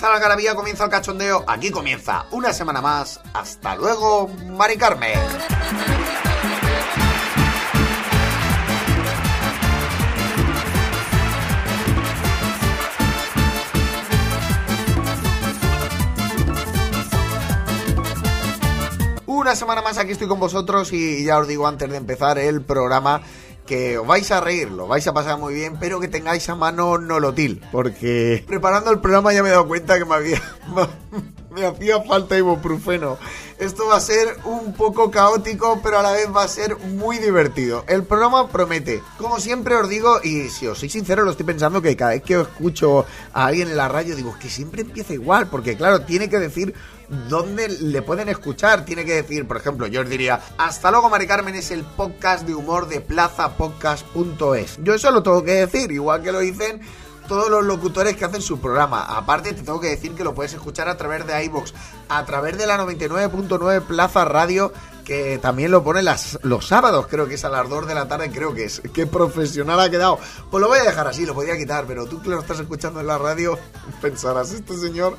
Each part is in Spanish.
Comienza la garabía, comienza el cachondeo. Aquí comienza una semana más. Hasta luego, Mari Carmen. Una semana más aquí estoy con vosotros y ya os digo antes de empezar el programa que os vais a reír, lo vais a pasar muy bien, pero que tengáis a mano nolotil, porque preparando el programa ya me he dado cuenta que me había me hacía falta ibuprofeno. Esto va a ser un poco caótico, pero a la vez va a ser muy divertido. El programa promete. Como siempre os digo, y si os soy sincero, lo estoy pensando que cada vez que escucho a alguien en la radio digo que siempre empieza igual, porque claro, tiene que decir dónde le pueden escuchar. Tiene que decir, por ejemplo, yo os diría, hasta luego Mari Carmen es el podcast de humor de plazapodcast.es. Yo eso lo tengo que decir, igual que lo dicen todos los locutores que hacen su programa. Aparte, te tengo que decir que lo puedes escuchar a través de iBox, a través de la 99.9 Plaza Radio, que también lo pone los sábados, creo que es a las 2 de la tarde, creo que es. Qué profesional ha quedado. Pues lo voy a dejar así, lo podía quitar, pero tú que lo estás escuchando en la radio, pensarás, este señor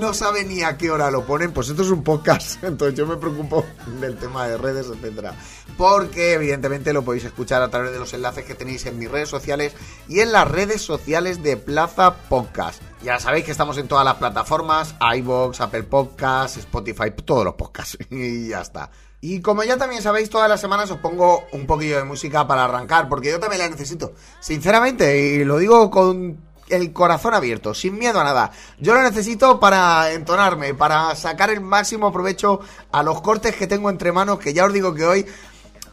no sabe ni a qué hora lo ponen, pues esto es un podcast, entonces yo me preocupo del tema de redes, etcétera. Porque evidentemente lo podéis escuchar a través de los enlaces que tenéis en mis redes sociales y en las redes sociales de Plaza Podcast. Ya sabéis que estamos en todas las plataformas, iBox, Apple Podcasts, Spotify, todos los podcasts y ya está. Y como ya también sabéis, todas las semanas os pongo un poquillo de música para arrancar, porque yo también la necesito. Sinceramente, y lo digo con el corazón abierto, sin miedo a nada. Yo lo necesito para entonarme, para sacar el máximo provecho a los cortes que tengo entre manos, que ya os digo que hoy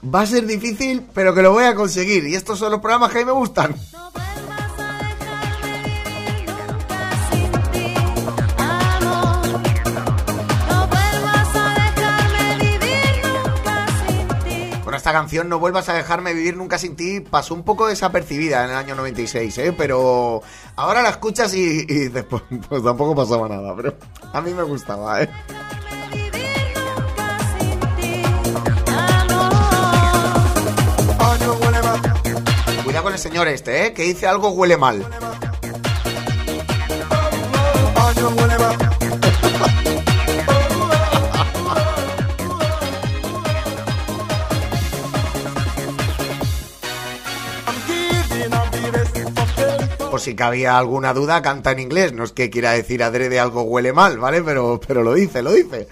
va a ser difícil, pero que lo voy a conseguir. Y estos son los programas que a mí me gustan. Esta canción No vuelvas a dejarme vivir nunca sin ti pasó un poco desapercibida en el año 96, ¿eh? Pero ahora la escuchas y, y después pues tampoco pasaba nada, pero a mí me gustaba, ¿eh? Ti, amor. Cuidado con el señor este, ¿eh? Que dice algo huele mal. Por si cabía alguna duda, canta en inglés. No es que quiera decir adrede algo huele mal, ¿vale? Pero, pero lo dice, lo dice.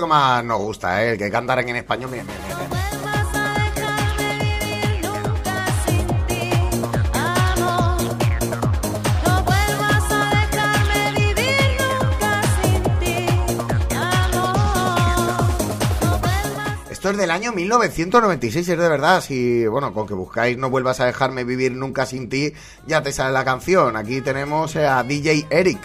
Que más nos gusta, ¿eh? El que cantaran en español. Mira, mira, mira, mira. Vuelvas a dejarme vivir nunca sin ti, amor. No vuelvas a dejarme vivir nunca sin ti, amor. No vuelvas Esto es del año 1996, es de verdad. Si, bueno, con que buscáis No vuelvas a dejarme vivir nunca sin ti, ya te sale la canción. Aquí tenemos eh, a DJ Eric.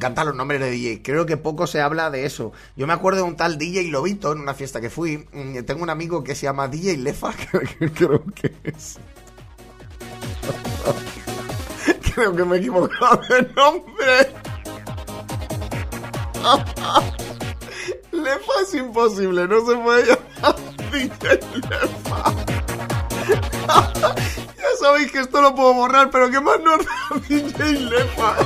Encantan los nombres de DJ. Creo que poco se habla de eso. Yo me acuerdo de un tal DJ Lobito en una fiesta que fui. Mm, Tengo un amigo que se llama DJ Lefa, creo que es. Creo que me he equivocado de nombre. Lefa es imposible, no se puede llamar DJ Lefa. ya sabéis que esto lo puedo borrar, pero ¿qué más da DJ Lefa?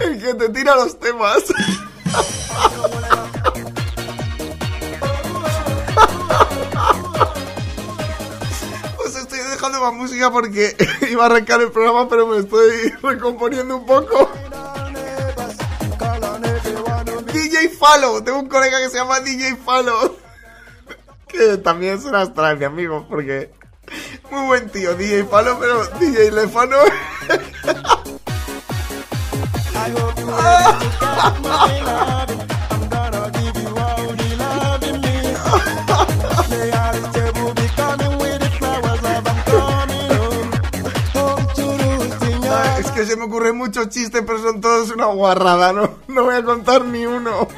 El que te tira los temas. Pues estoy dejando más música porque iba a arrancar el programa, pero me estoy recomponiendo un poco. DJ Falo, tengo un colega que se llama DJ Falo. Que también es un astral, mi amigo, porque Muy buen tío, DJ Palo, pero DJ Lefano. Es que se me ocurren muchos chistes, pero son todos una guarrada, no, no voy a contar ni uno.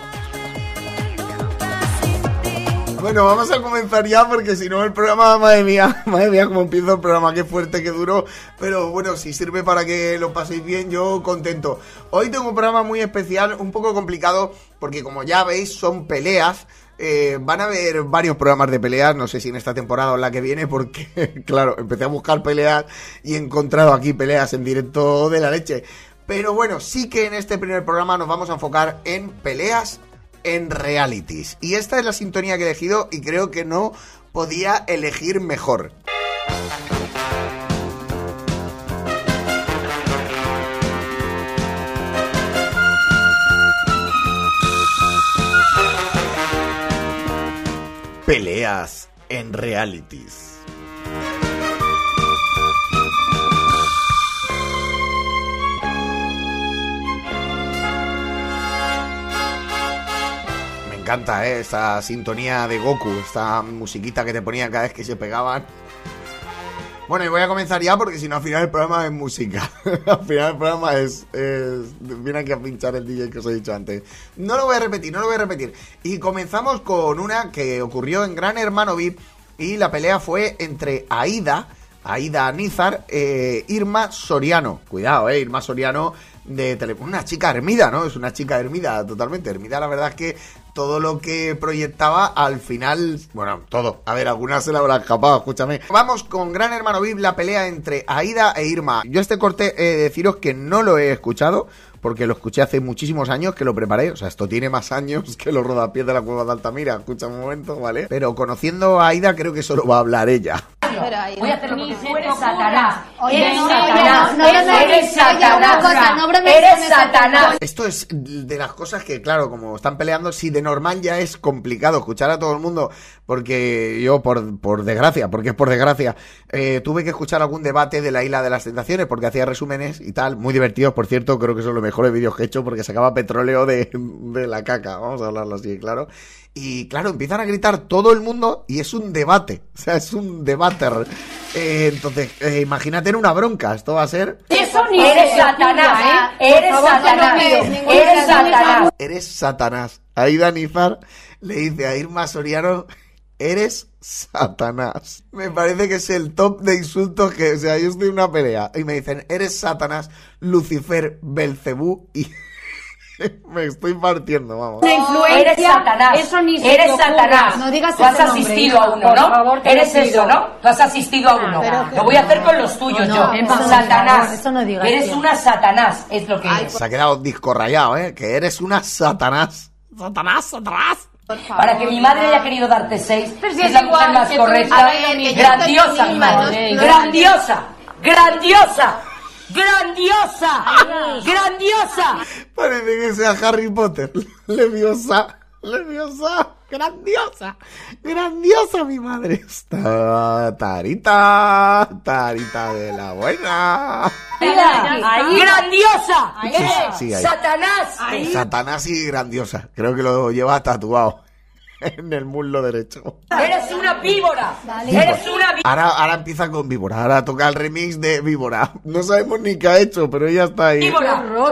Bueno, vamos a comenzar ya porque si no el programa, madre mía, madre mía, como empiezo el programa, qué fuerte, qué duro. Pero bueno, si sirve para que lo paséis bien, yo contento. Hoy tengo un programa muy especial, un poco complicado, porque como ya veis, son peleas. Eh, van a haber varios programas de peleas, no sé si en esta temporada o en la que viene, porque, claro, empecé a buscar peleas y he encontrado aquí peleas en directo de la leche. Pero bueno, sí que en este primer programa nos vamos a enfocar en peleas en realities. Y esta es la sintonía que he elegido y creo que no podía elegir mejor. Peleas en realities. Encanta, ¿eh? Esta sintonía de Goku, esta musiquita que te ponían cada vez que se pegaban. Bueno, y voy a comenzar ya porque si no al final el programa es música. al final el programa es, es... Viene aquí a pinchar el DJ que os he dicho antes. No lo voy a repetir, no lo voy a repetir. Y comenzamos con una que ocurrió en Gran Hermano VIP y la pelea fue entre Aida, Aida Nizar, eh, Irma Soriano. Cuidado, eh, Irma Soriano de tele... Una chica hermida, ¿no? Es una chica hermida, totalmente hermida. La verdad es que todo lo que proyectaba al final, bueno, todo. A ver, algunas se la habrá escapado, escúchame. Vamos con Gran Hermano VIP, la pelea entre Aida e Irma. Yo este corte he de deciros que no lo he escuchado, porque lo escuché hace muchísimos años que lo preparé. O sea, esto tiene más años que los rodapiés de la cueva de Altamira. Escucha un momento, ¿vale? Pero conociendo a Aida, creo que solo va a hablar ella. Voy a hacer eres Satanás. Eres no, Satanás. no, no, no, no, Eres Satanás. no Eres. Esto es de las cosas que, claro, como están peleando, si de normal ya es complicado escuchar a todo el mundo, porque yo, por, por desgracia, porque es por desgracia, eh, tuve que escuchar algún debate de la isla de las tentaciones, porque hacía resúmenes y tal, muy divertidos, por cierto, creo que son los mejores vídeos que he hecho, porque sacaba petróleo de, de la caca, vamos a hablarlo así, claro. Y claro, empiezan a gritar todo el mundo y es un debate, o sea, es un debater. Eh, entonces, eh, imagínate en una bronca, esto va a ser... Eso ni eres Satanás. Eres favor, que no Satanás. Eres Satanás. Eres Satanás. Aida Nizar le dice a Irma Soriano, eres Satanás. Me parece que es el top de insultos que, o sea, yo estoy en una pelea y me dicen, eres Satanás, Lucifer, Belcebú y me estoy partiendo, vamos. Eres Satanás. Eso ni se Eres. Satanás. No digas Tú has nombre, asistido hija. a uno, Por ¿no? favor, Eres eso, ¿no? Tú has asistido a uno. Lo voy a hacer con los tuyos No, yo. no, eso Satanás. eso no digas, Eres tío. una Satanás, es lo que eres. Se ha quedado disco rayado, ¿eh? Que eres una Satanás. Satanás, Satanás. Para que mi madre haya querido darte seis, Pero si es es la mujer igual, más que tú- correcta. Ver, grandiosa, mi madre. grandiosa, grandiosa, grandiosa, grandiosa. Parece que sea Harry Potter. Leviosa. Leviosa. Grandiosa. Grandiosa mi madre. Está tarita. Tarita de la buena. grandiosa. Sí, sí, ahí. Satanás. Satanás y grandiosa. Creo que lo lleva tatuado en el muslo derecho. Eres una víbora. Eres una víbora. Ahora, ahora empieza con Víbora. Ahora toca el remix de Víbora. No sabemos ni qué ha hecho, pero ella está ahí.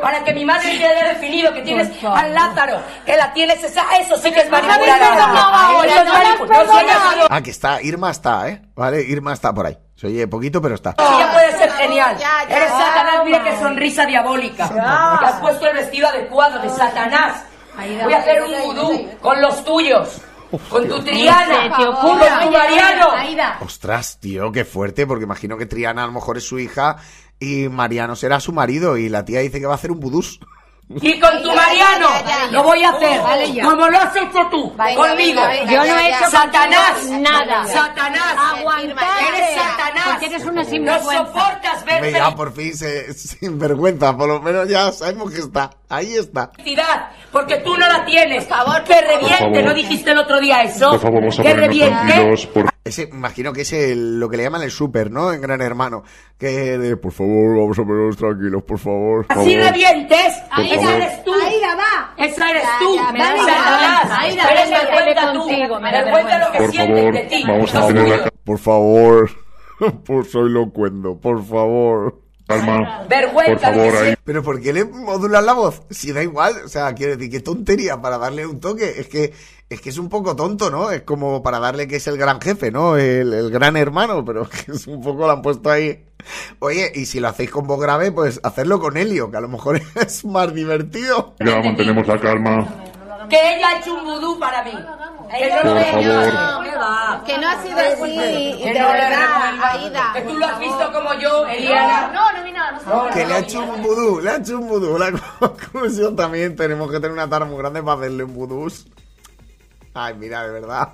Para que mi madre te haya definido que tienes al Lázaro, que la tienes esa, eso sí que es manipular habéis a perdonado alguien. ahora, Eso es no la has manipular. Ah, que está. Irma está, ¿eh? Vale, Irma está por ahí. Se oye poquito, pero está. Ella puede ser genial. Ya, ya. Eres Satanás, mira qué sonrisa diabólica. Te has puesto el vestido adecuado de Satanás. Voy a hacer un vudú con los tuyos. Con tu Triana. Con tu Mariano. Aida. Ostras, tío, qué fuerte, porque imagino que Triana a lo mejor es su hija y Mariano será su marido y la tía dice que va a hacer un vudús. Y con tu Mariano. Lo voy a hacer. Como lo has hecho tú. Conmigo. Yo no he hecho Satanás. nada. Satanás. Aguantarte. Eres Satanás. Eres una No sinvergüenza. soportas ver Venga, ya por fin se, sin vergüenza, por lo menos ya sabemos que está. Ahí está. felicidad, porque tú no la tienes. Por favor, que reviente. ¿no dijiste el otro día eso? Por favor, vamos a que reviente. Ese, imagino que es el- lo que le llaman el súper, ¿no? En Gran Hermano. Que de, por favor, vamos a ponernos tranquilos, por favor. Así favor". revientes. Ahí Esa eres tú. ahí la va. Esa eres tú. ya, Me va, Satanás. ahí la cuenta tú. contigo, me da Me cuenta lo que vergüenza. Por sientes favor, de ti. vamos a tener la Por favor, por soy locuendo, por favor. Calma. Vergüenza Por favor, ahí. Pero ¿por qué le modulan la voz? Si da igual, o sea, quiero decir, qué tontería para darle un toque. Es que es que es un poco tonto, ¿no? Es como para darle que es el gran jefe, ¿no? El, el gran hermano, pero que es un poco lo han puesto ahí. Oye, y si lo hacéis con voz grave, pues hacerlo con Helio, que a lo mejor es más divertido. Ya mantenemos la calma. Que ella ha hecho un vudú para mí. Que no Por lo he favor. hecho. ¿Qué va? Que no ha sido así, Que de no verdad. Aida. Que tú lo has visto como yo, Eliana. No, no vi nada, no. Que le ha hecho un vudú, le ha hecho un vudú. La conclusión también tenemos que tener una tara muy grande para hacerle un vudús. Ay, mira, de verdad.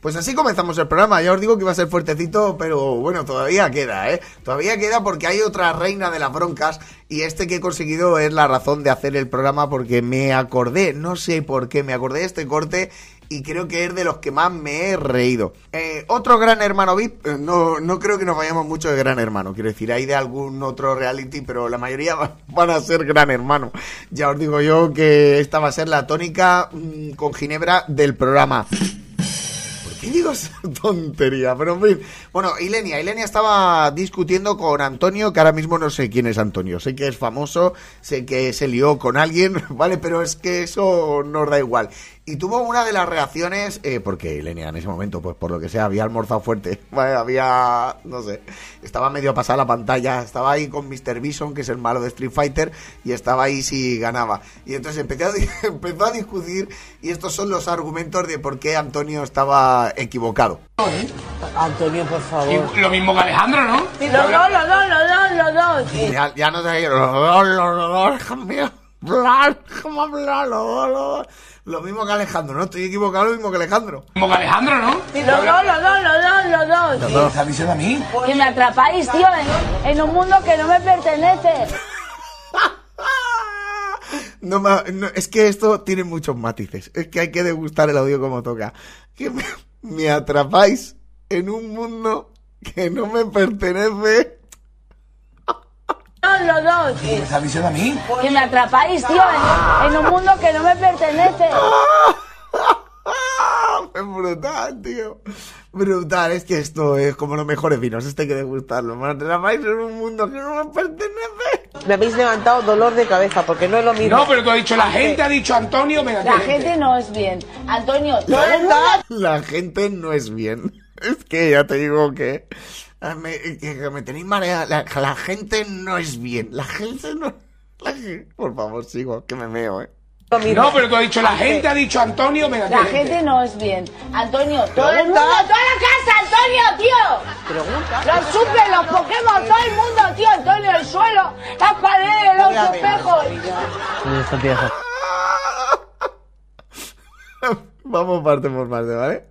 Pues así comenzamos el programa. Ya os digo que iba a ser fuertecito, pero bueno, todavía queda, ¿eh? Todavía queda porque hay otra reina de las broncas y este que he conseguido es la razón de hacer el programa porque me acordé, no sé por qué, me acordé de este corte y creo que es de los que más me he reído. Eh, otro gran hermano VIP, eh, no, no creo que nos vayamos mucho de gran hermano, quiero decir, hay de algún otro reality, pero la mayoría va- van a ser gran hermano. Ya os digo yo que esta va a ser la tónica mm, con Ginebra del programa. ¿Por qué digo esa tontería? Pero en fin. Bueno, Ilenia. Ilenia estaba discutiendo con Antonio, que ahora mismo no sé quién es Antonio. Sé que es famoso, sé que se lió con alguien, ¿vale? Pero es que eso nos da igual. Y tuvo una de las reacciones, eh, porque Ilenia en ese momento, pues por lo que sea, había almorzado fuerte. ¿vale? Había, no sé, estaba medio pasada la pantalla. Estaba ahí con Mr. Bison, que es el malo de Street Fighter, y estaba ahí si ganaba. Y entonces empecé a empezó a discutir, y estos son los argumentos de por qué Antonio estaba equivocado. Antonio, por favor. Lo mismo que Alejandro, ¿no? Los dos, los dos, los dos, los dos. Ya, ya no sé, déjame hablar, los dos, los dos. Lo mismo que Alejandro, ¿no? Estoy equivocado, lo mismo que Alejandro. Lo mismo que Alejandro, ¿no? Los dos, los dos, los dos, los dos. ¿Me estás diciendo a mí? Que me atrapáis, tío, en, en un mundo que no me pertenece. No, no, es que esto tiene muchos matices. Es que hay que degustar el audio como toca. Que me, me atrapáis en un mundo que no me pertenece. Los dos, los dos. ¿Me estás diciendo a mí? Que me atrapáis, tío, en, en un mundo que no me pertenece. Es brutal, tío. Brutal, es que esto es como los mejores vinos, este hay que degustarlo. Me atrapáis en un mundo que no me pertenece. Me habéis levantado dolor de cabeza porque no es lo mismo. No, pero tú has dicho, la gente ha dicho Antonio, me La gente no es bien. Antonio, todo el mundo... La gente no es bien. Es que ya te digo que. Ah, Me, que- que me tenéis marea. La, la gente no es bien. La gente no. la por favor, sigo, que me meo, eh. No, pero tú has dicho, la gente ha dicho Antonio, me La gente no es bien. Antonio, todo el mundo, toda la casa, Antonio, tío. Pregunta. Los super, los Pokémon, todo el mundo, tío. Antonio, el suelo, las paredes, los espejos. Vamos parte por parte, ¿vale?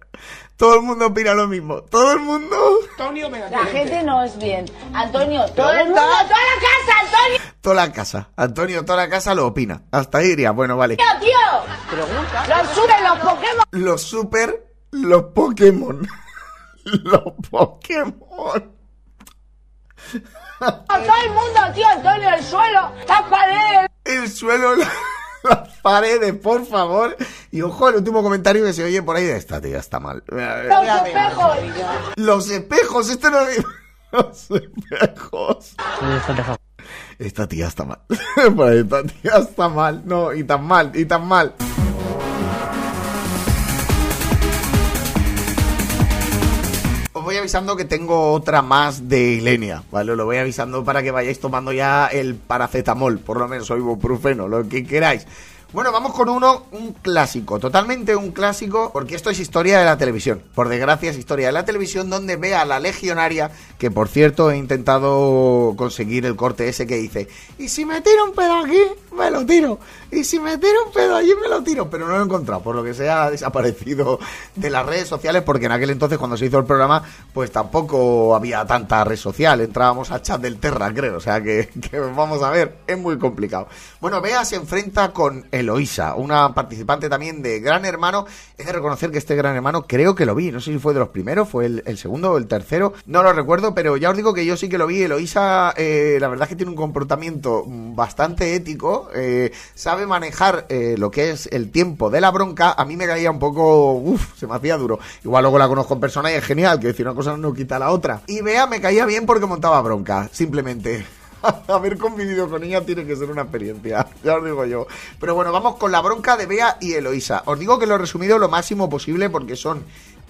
Todo el mundo opina lo mismo. Todo el mundo. Antonio, me La gente no es bien. Antonio, todo el mundo, toda la casa, Antonio, Toda la casa. Antonio, toda la casa lo opina. Hasta ahí iría. Bueno, vale. tío. Pregunta. Los super, los Pokémon. Los super. Los Pokémon. los Pokémon. Todo el mundo, tío. Antonio, el suelo, las paredes. el suelo, la- las paredes, por favor. Y ojo al último comentario que se oye por ahí de esta tía está mal. Los espejos. Los espejos, este no. Los espejos. Esta tía está mal. Por ahí, esta tía está mal. No, y tan mal, y tan mal. Os voy avisando que tengo otra más de Ilenia, ¿vale? Lo voy avisando para que vayáis tomando ya el paracetamol, por lo menos, o ibuprofeno, lo que queráis. Bueno, vamos con uno, un clásico, totalmente un clásico, porque esto es historia de la televisión. Por desgracia es historia de la televisión donde ve a la legionaria, que por cierto he intentado conseguir el corte ese que dice, y si me tiro un pedo aquí, me lo tiro, y si me tiro un pedo allí, me lo tiro, pero no lo he encontrado, por lo que sea ha desaparecido de las redes sociales, porque en aquel entonces cuando se hizo el programa, pues tampoco había tanta red social, entrábamos a chat del Terra, creo, o sea que, que vamos a ver, es muy complicado. Bueno, Bea se enfrenta con el Eloísa, una participante también de Gran Hermano. He de reconocer que este Gran Hermano creo que lo vi, no sé si fue de los primeros, fue el, segundo o el tercero, no lo recuerdo, pero ya os digo que yo sí que lo vi. Eloísa, eh, la verdad es que tiene un comportamiento bastante ético, eh, sabe manejar eh, lo que es el tiempo de la bronca. A mí me caía un poco, uff, se me hacía duro. Igual luego la conozco en persona y es genial, que decir una cosa no quita la otra. Y Bea me caía bien porque montaba bronca, simplemente. Haber convivido con ella tiene que ser una experiencia, ya os digo yo. Pero bueno, vamos con la bronca de Bea y Eloísa. Os digo que lo he resumido lo máximo posible porque son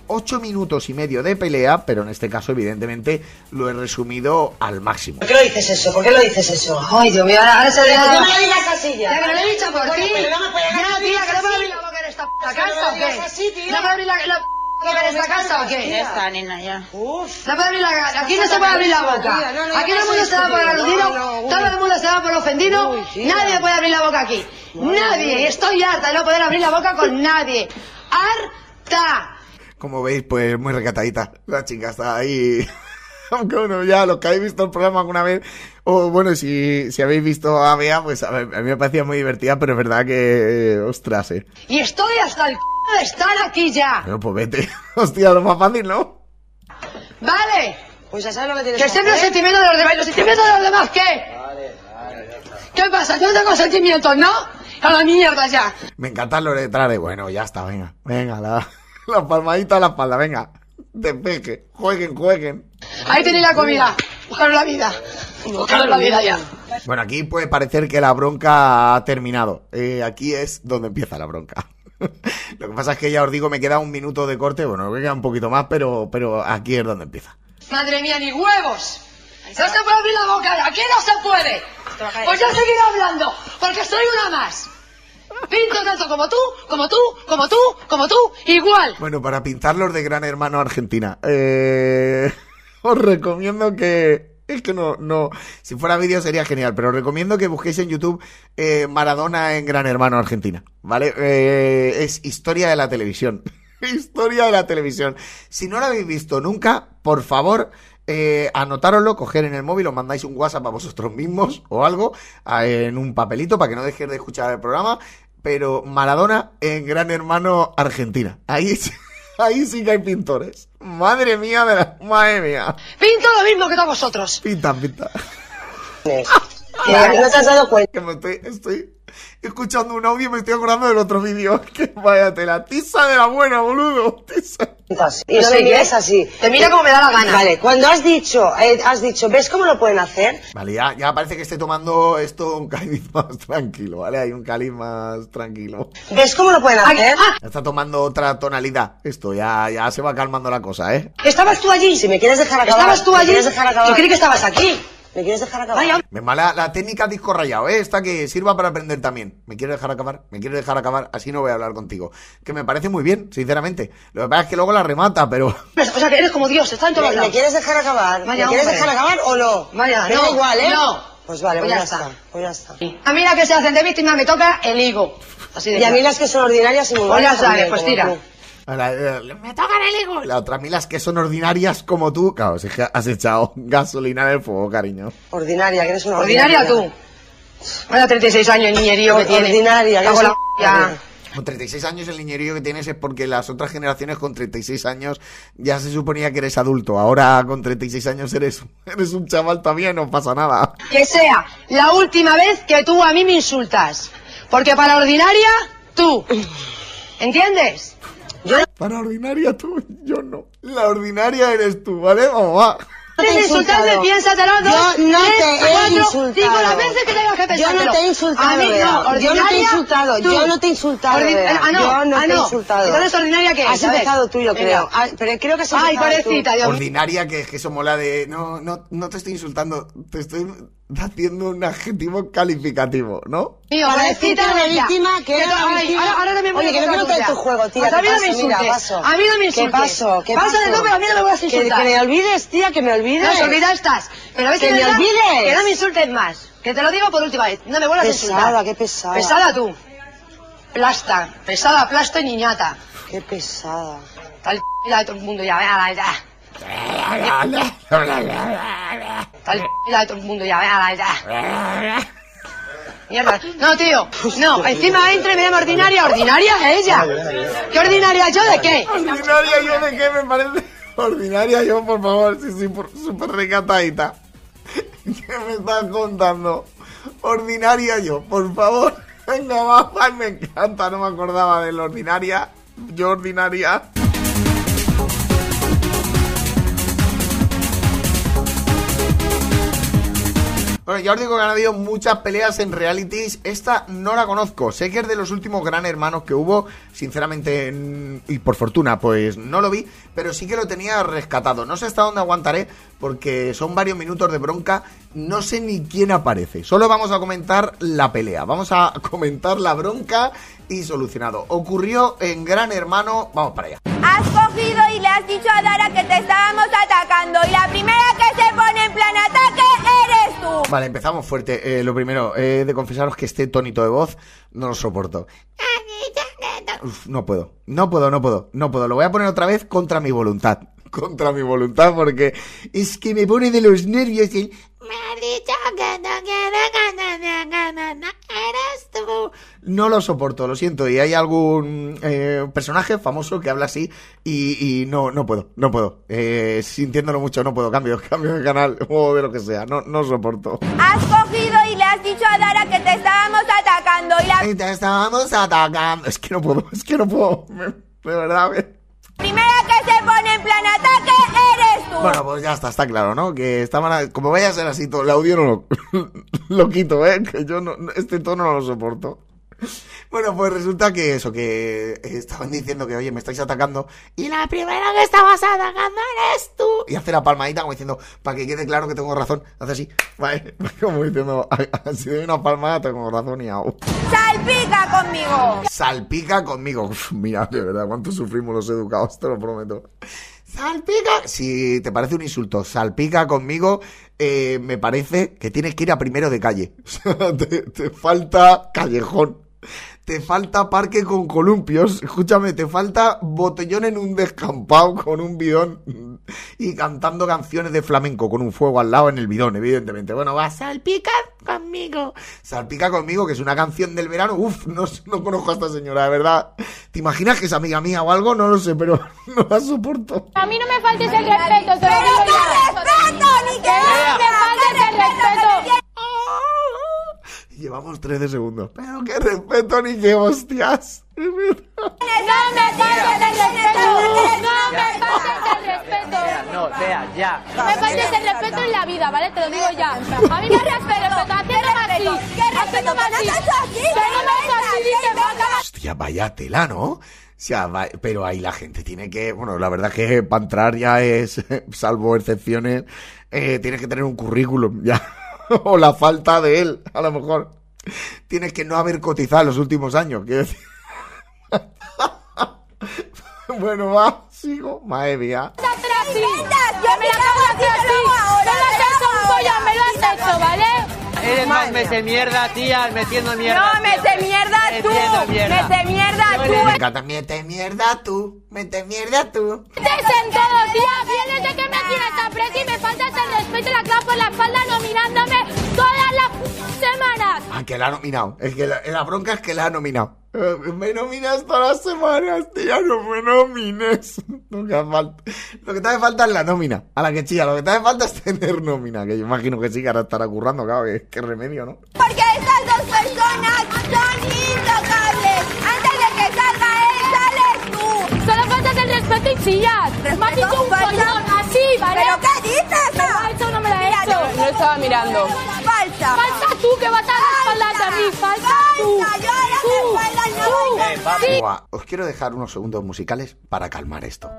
8 minutos y medio de pelea, pero en este caso, evidentemente, lo he resumido al máximo. ¿Por qué lo dices eso? ¿Por qué lo dices eso? Ay, Dios mío, ahora, ahora se le no me digas así ya. Ya que lo he dicho por ti. pero no me puedes Ya, tía, que no abrir la boca en esta no casa, me. ¿No abrir la, la en esta casa, o qué? Ya está, nena, ya. Uf. No puedo abrir la Aquí no se puede abrir la boca. No, no, Aquí todo el mundo se da por aludido, no, no, uy. todo el mundo se da por ofendido. Nadie puede abrir la boca aquí. Nadie. Y estoy harta de no poder abrir la boca con nadie. ¡Harta! Como veis, pues muy recatadita. La chica está ahí. Aunque bueno, ya los que habéis visto el programa alguna vez, o bueno, si, si habéis visto a Bea, pues a, ver, a mí me parecía muy divertida, pero es verdad que, eh, ostras, eh. Y estoy hasta el c estar aquí ya. Pero pues vete. Hostia, lo más fácil, ¿no? ¿Vale? Pues ya sabes lo que tienes Que que siempre los hacer. sentimientos de los demás. ¿Y los sentimientos de los demás qué? ¿Qué pasa? Yo no tengo sentimientos, ¿no? A la mierda ya. Me encanta lo de detrás de, bueno, ya está, venga, venga, la, la palmadita a la espalda, venga. Despeje, jueguen, jueguen. Ahí tenéis la comida. Buscaros la vida. Buscaros la vida ya. Bueno, aquí puede parecer que la bronca ha terminado. Eh, aquí es donde empieza la bronca. Lo que pasa es que ya os digo, me queda un minuto de corte, bueno, me queda un poquito más, pero, pero aquí es donde empieza. Madre mía, ni huevos. No se puede abrir la boca. Aquí no se puede. Pues yo seguiré hablando. Porque soy una más. Pinto tanto como tú, como tú, como tú, como tú, igual. Bueno, para pintar los de Gran Hermano Argentina, eh, os recomiendo que... Es que no, no, si fuera vídeo sería genial, pero recomiendo que busquéis en YouTube eh, Maradona en Gran Hermano Argentina, ¿vale? Eh, es historia de la televisión. historia de la televisión. Si no lo habéis visto nunca, por favor, eh, anotároslo, coger en el móvil, os mandáis un WhatsApp a vosotros mismos o algo en un papelito para que no dejéis de escuchar el programa. Pero Maradona en Gran Hermano Argentina. Ahí, ahí sí que hay pintores. Madre mía de la... Madre mía. Pinto lo mismo que todos vosotros. Pinta, pinta. No te has dado cuenta. Que me estoy, estoy escuchando un audio y me estoy acordando del otro vídeo. Que vaya tela. Tiza de la buena, boludo. Tiza. Y no me mires así. Te mira como me da la gana. Vale, cuando has dicho, eh, has dicho, ¿ves cómo lo pueden hacer? Vale, ya, ya parece que estoy tomando esto un caliz más tranquilo, ¿vale? Hay un caliz más tranquilo. ¿Ves cómo lo pueden Ay, hacer? ah, Ya está tomando otra tonalidad. Esto ya, ya se va calmando la cosa, ¿eh? ¿Estabas tú allí? Si me quieres dejar acabar. ¿Estabas tú ¿me allí? quieres dejar acabar? Yo creí que estabas aquí. ¿Me quieres dejar acabar? Me mala la técnica disco rayado, ¿eh? Esta que sirva para aprender también. ¿Me quieres dejar acabar? ¿Me quieres dejar acabar? Así no voy a hablar contigo. Que me parece muy bien, sinceramente. Lo que pasa es que luego la remata, pero... o sea que eres como Dios, está en todos ¿Me, me lados. quieres dejar acabar? Vaya, ¿Me quieres hombre. dejar acabar o no? Vaya, Me no, igual, ¿eh? no. Pues vale, Pues pues, ya ya, está. está. Pues ya está. A mí la que se hacen de víctima me toca el higo. Así de Y a mí las que son ordinarias y muy Pues ya sabes, pues tira. tú. Me tocan el higo. La otra, a mí las que son ordinarias como tú... Claro, si es que has echado gasolina en el fuego, cariño. Ordinaria, que eres una Ordinaria tú. Vaya 36 años el niñerío que tienes. Ordinaria, que eres la. Con 36 años el niñerío que tienes es porque las otras generaciones con 36 años ya se suponía que eres adulto. Ahora con 36 años eres, eres un chaval todavía y no pasa nada. Que sea la última vez que tú a mí me insultas. Porque para ordinaria, tú. ¿Entiendes? Para ordinaria tú, yo no. La ordinaria eres tú, ¿vale? Vamos, va. te de insultarme, insultado. piénsatelo dos, Yo no tres, te he cuatro, insultado. cinco las veces que tengas que Yo pensártelo. no te he insultado, A mí no, Yo no te he ordinaria, insultado, tú. yo no te he insultado. Ah, no, Yo no ah, te he no. insultado. Entonces ordinaria, ¿qué? Has empezado tú, yo creo. Ah, pero creo que has Ay, empezado tú. Dios. Ordinaria, que es que eso mola de... No, no, no te estoy insultando, te estoy haciendo un adjetivo calificativo, ¿no? Para pobrecita ella. víctima que era víctima. Ahora, ahora también voy Oye, a que no contar quiero otra tu cosa. juego, tía. Pues a mí ¿qué no me insultes. paso. A mí no me insultes. ¿Qué de pero a mí no me vas a Que, insultar. que me olvides, tía, que me olvides. No, se olvida estás. Pero a ver si Que me verdad olvides. Que no me insultes más. Que te lo digo por última vez. No me vuelvas a insultar. Pesada, qué pesada. Pesada tú. Plasta. Pesada, plasta y niñata. Qué pesada. Tal la de todo el mundo ya. ya, ya. Tal la de todo el mundo ya. ya, ya. Mierda. No, tío. No, encima entra y me llama ordinaria. ¿Ordinaria es ella? ¿Qué ordinaria yo de qué? Ordinaria yo de qué me parece. Ordinaria yo, por favor, sí, sí, por- súper recatadita. ¿Qué me estás contando? Ordinaria yo, por favor. Venga, va, ay, me encanta, no me acordaba de la ordinaria. Yo ordinaria. Bueno, ya os digo que han habido muchas peleas en realities. Esta no la conozco. Sé que es de los últimos gran hermanos que hubo. Sinceramente, y por fortuna, pues no lo vi. Pero sí que lo tenía rescatado. No sé hasta dónde aguantaré. Porque son varios minutos de bronca. No sé ni quién aparece. Solo vamos a comentar la pelea. Vamos a comentar la bronca y solucionado. Ocurrió en Gran Hermano. Vamos para allá. Has cogido y le has dicho a Dara que te estábamos atacando y la primera que se pone en plan ataque. Vale, empezamos fuerte. Eh, lo primero, he de confesaros que este tónito de voz no lo soporto. Uf, no puedo, no puedo, no puedo, no puedo. Lo voy a poner otra vez contra mi voluntad. Contra mi voluntad porque es que me pone de los nervios el... Me has dicho que no lo soporto, lo siento. Y hay algún eh, personaje famoso que habla así y, y no, no puedo, no puedo. Eh, sintiéndolo mucho, no puedo. Cambio, cambio de canal o de lo que sea. No, no soporto. Has cogido y le has dicho a Dara que te estábamos atacando y la Y te estábamos atacando. Es que no puedo, es que no puedo. De verdad. Me- primera que se pone en plan ataque eres tú. Bueno, pues ya está, está claro, ¿no? Que estaban. Como vaya a ser así, todo el audio no lo, lo quito, ¿eh? Que yo no, este tono no lo soporto. Bueno, pues resulta que eso, que estaban diciendo que, oye, me estáis atacando. Y la primera que estabas atacando eres tú. Y hace la palmadita como diciendo, para que quede claro que tengo razón. Hace así, ¿vale? Como diciendo, si doy una palmada tengo razón y hago. Salpica conmigo. Salpica conmigo. Uf, mira, de verdad, cuánto sufrimos los educados, te lo prometo. Salpica. Si te parece un insulto, salpica conmigo, eh, me parece que tienes que ir a primero de calle. Te falta callejón. Te falta parque con columpios. Escúchame, te falta botellón en un descampado con un bidón y cantando canciones de flamenco con un fuego al lado en el bidón, evidentemente. Bueno, va, salpica conmigo. Salpica conmigo, que es una canción del verano. Uf, no, no conozco a esta señora, de verdad. ¿Te imaginas que es amiga mía o algo? No lo sé, pero no la soporto. A mí no me faltes el respeto, te lo digo respeto, ni que no me faltes el respeto. Llevamos 13 segundos. Pero qué respeto ni qué hostias. No me faltes el respeto. No me faltes el respeto. No, vea, ya. Me faltes el respeto en la vida, ¿vale? Te lo digo ya. A mí me respeto, haciéndome así. Haciéndome así. Haciéndome así. Hostia, vaya tela, ¿no? O sea, va- pero ahí la gente tiene que, bueno, la verdad que para entrar ya es, salvo excepciones, eh, tienes que tener un currículum, ya. o la falta de él, a lo mejor. Tienes que no haber cotizado en los últimos años, quiero decir. bueno, va, sigo, madre mía. Yo me la hacer así. Un pollo, me lo has hecho, ¿vale? Eres más mete mierda, tía, metiendo mierda. No, mete mierda tú. Mete mierda tú. Me encanta, mete mierda tú, mete mierda tú. Te sentado, tía. Vienes de que me tienes y me faltas y la clavo por la espalda nominándome todas las semanas. Ah, que la ha nominado. Es que la, la bronca es que la ha nominado. Eh, Me nominas todas las semanas, tía, no me nomines. Lo que, falta, lo que te hace falta es la nómina. A la que chilla, lo que te hace falta es tener nómina. Que yo imagino que sí, que ahora estará currando, claro, que qué remedio, ¿no? Porque estas dos personas son intocables. Antes de que salga él, sales tú. Solo faltas el respeto y chillas. Dicho un pollón así, ¿vale? ¿Pero qué dices? Estaba mirando. Falsa. Falsa tú, que vas a dar espaldas a mí. Falsa tú. Yo no. Sí. Buah, os quiero dejar unos segundos musicales para calmar esto.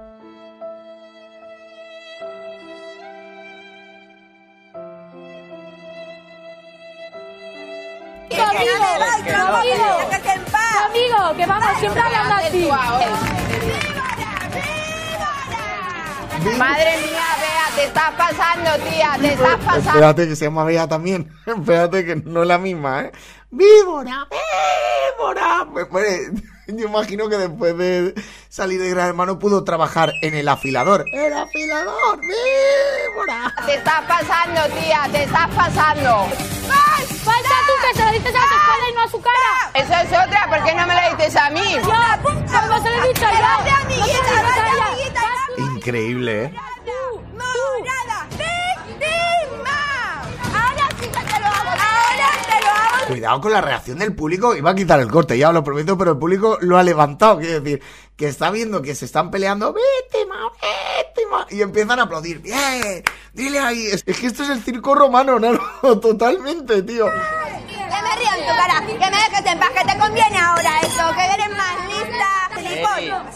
Conmigo, conmigo, conmigo, que vamos siempre hablando así. Madre mía, Bea, te estás pasando, tía, te estás pasando. Espérate que se llama Bea también. Espérate que no es la misma, ¿eh? ¡Víbora! ¡Víbora! Pues, pues, yo imagino que después de salir de Gran Hermano pudo trabajar en el afilador. ¡El afilador! ¡Víbora! Te estás pasando, tía, te estás pasando. Falta tú que se lo dices a su espalda y no a su cara. Eso es otra, ¿por qué no me lo dices a mí? Yo, como se lo he dicho yo. No se lo dices a ella. Vas tú. Increíble, ¿eh? ¡Morada! ¡Víctima! Ahora sí que te lo hago. Ahora te lo hago. Cuidado con la reacción del público. Iba a quitar el corte, ya os lo prometo, pero el público lo ha levantado. Quiero decir, que está viendo que se están peleando. ¡Víctima! ¡Víctima! Y empiezan a aplaudir. ¡Bien! Dile ahí. Es, que esto es el circo romano, ¿no? Totalmente, tío. Que me río en tu cara. Que me dejes en paz. Que te conviene ahora eso. Que eres más lista.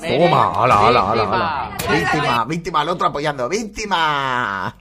Toma, ala, ala, ala, Víctima. ala. Víctima, víctima, el otro apoyando. ¡Víctima!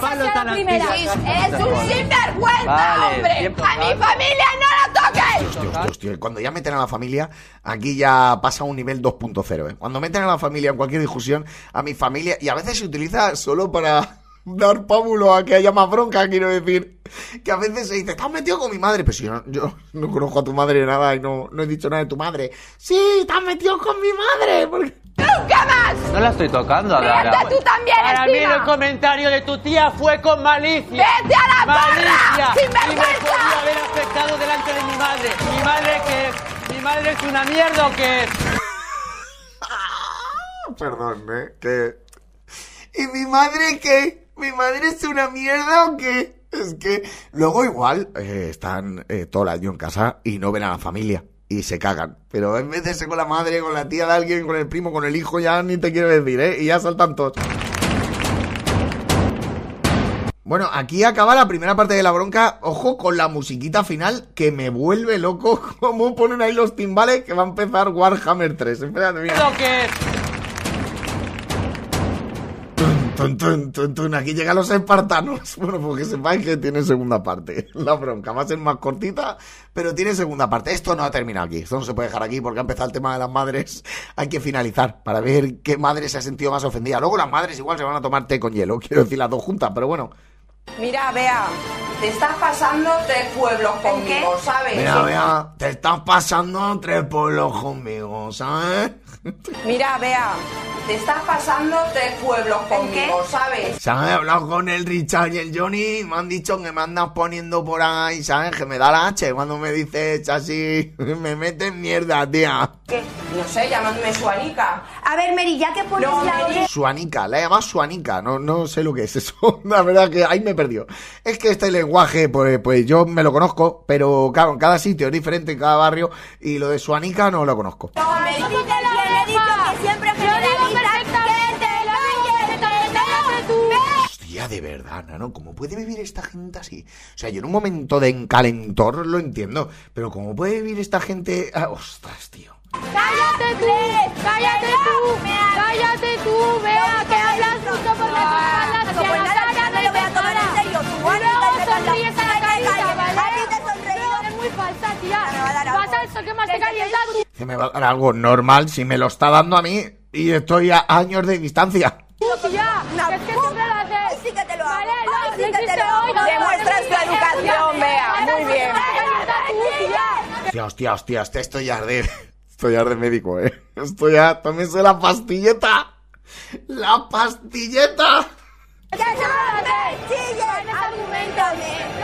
Palo tan primera. Eres un sinvergüenza, hombre. A mi familia no la toques. Hostia, hostia, hostia. Cuando ya meten a la familia, aquí ya pasa a un nivel 2.0. ¿eh? Cuando meten a la familia en cualquier discusión, a mi familia, y a veces se utiliza solo para dar pábulo a que haya más bronca, quiero decir. Que a veces se dice, te has metido con mi madre. Pero si yo no, yo no conozco a tu madre nada y no, no he dicho nada de tu madre. Sí, has metido con mi madre. Porque... ¡Nunca más! No la estoy tocando a Vete tú también Para mí encima. el comentario de tu tía fue con malicia. ¡Vete a la ¡Malicia! porra! Y me podía haber afectado delante de mi madre. ¿Mi madre que ¿Mi madre es una mierda o qué es? Perdón, ¿eh? Que... ¿Y mi madre qué? ¿Mi madre es una mierda o qué? Es que luego igual eh, están eh, todo el año en casa y no ven a la familia y se cagan. Pero en vez de ser con la madre, con la tía de alguien, con el primo, con el hijo, ya ni te quiero decir, ¿eh? Y ya saltan todos. Bueno, aquí acaba la primera parte de la bronca. Ojo con la musiquita final que me vuelve loco. Cómo ponen ahí los timbales que va a empezar Warhammer 3. Espérate, mira. ¿Lo que Tun, tun, tun, tun. Aquí llegan los espartanos. Bueno, porque sepáis que tiene segunda parte. La bronca va a ser más cortita, pero tiene segunda parte. Esto no ha terminado aquí. Esto no se puede dejar aquí porque ha empezado el tema de las madres. Hay que finalizar para ver qué madre se ha sentido más ofendida. Luego las madres igual se van a tomar té con hielo. Quiero decir las dos juntas, pero bueno. Mira, Bea, te estás pasando tres pueblos conmigo, ¿sabes? Mira, mira, te estás pasando tres pueblos conmigo, ¿sabes? Mira, Bea, te estás pasando tres pueblos conmigo, ¿sabes? Se han hablado con el Richard y el Johnny y me han dicho que me andas poniendo por ahí, ¿sabes? Que me da la H cuando me dices así, me metes mierda, tía. ¿Qué? No sé, llamándome Suanica. A ver, Mary, ya que pones No, la orden- Suanica, la llamas Suanica, no, no sé lo que es eso, la verdad que ahí me perdió. Es que este lenguaje, pues, pues yo me lo conozco, pero claro, en cada sitio es diferente, en cada barrio, y lo de Suanica no lo conozco. No, Mary, de verdad, Nano, ¿cómo puede vivir esta gente así? O sea, yo en un momento de encalentor lo entiendo, pero ¿cómo puede vivir esta gente? Ah, ostras, tío. ¡Cállate tú! ¡Cállate tú! ¡Cállate tú! Vea, que hablas tú hablas hacia la no lo voy a tomar en serio. Tú luego sonríes a la carita, ¿vale? A ti te sonreído. Es muy falsa, tía. Que más te calienta. Que me va a dar algo normal si me lo está dando a mí y estoy a años de distancia. Tía, es que siempre lo haces. Sí que te lo hago. Vale, lo, sí que te lo hago. Demuestras educación, Bea, muy bien. Hostia, hostia, hostia, hostia, esto ya arde. Esto ya arde médico, eh. Esto ya, tómese la pastilleta. La pastilleta.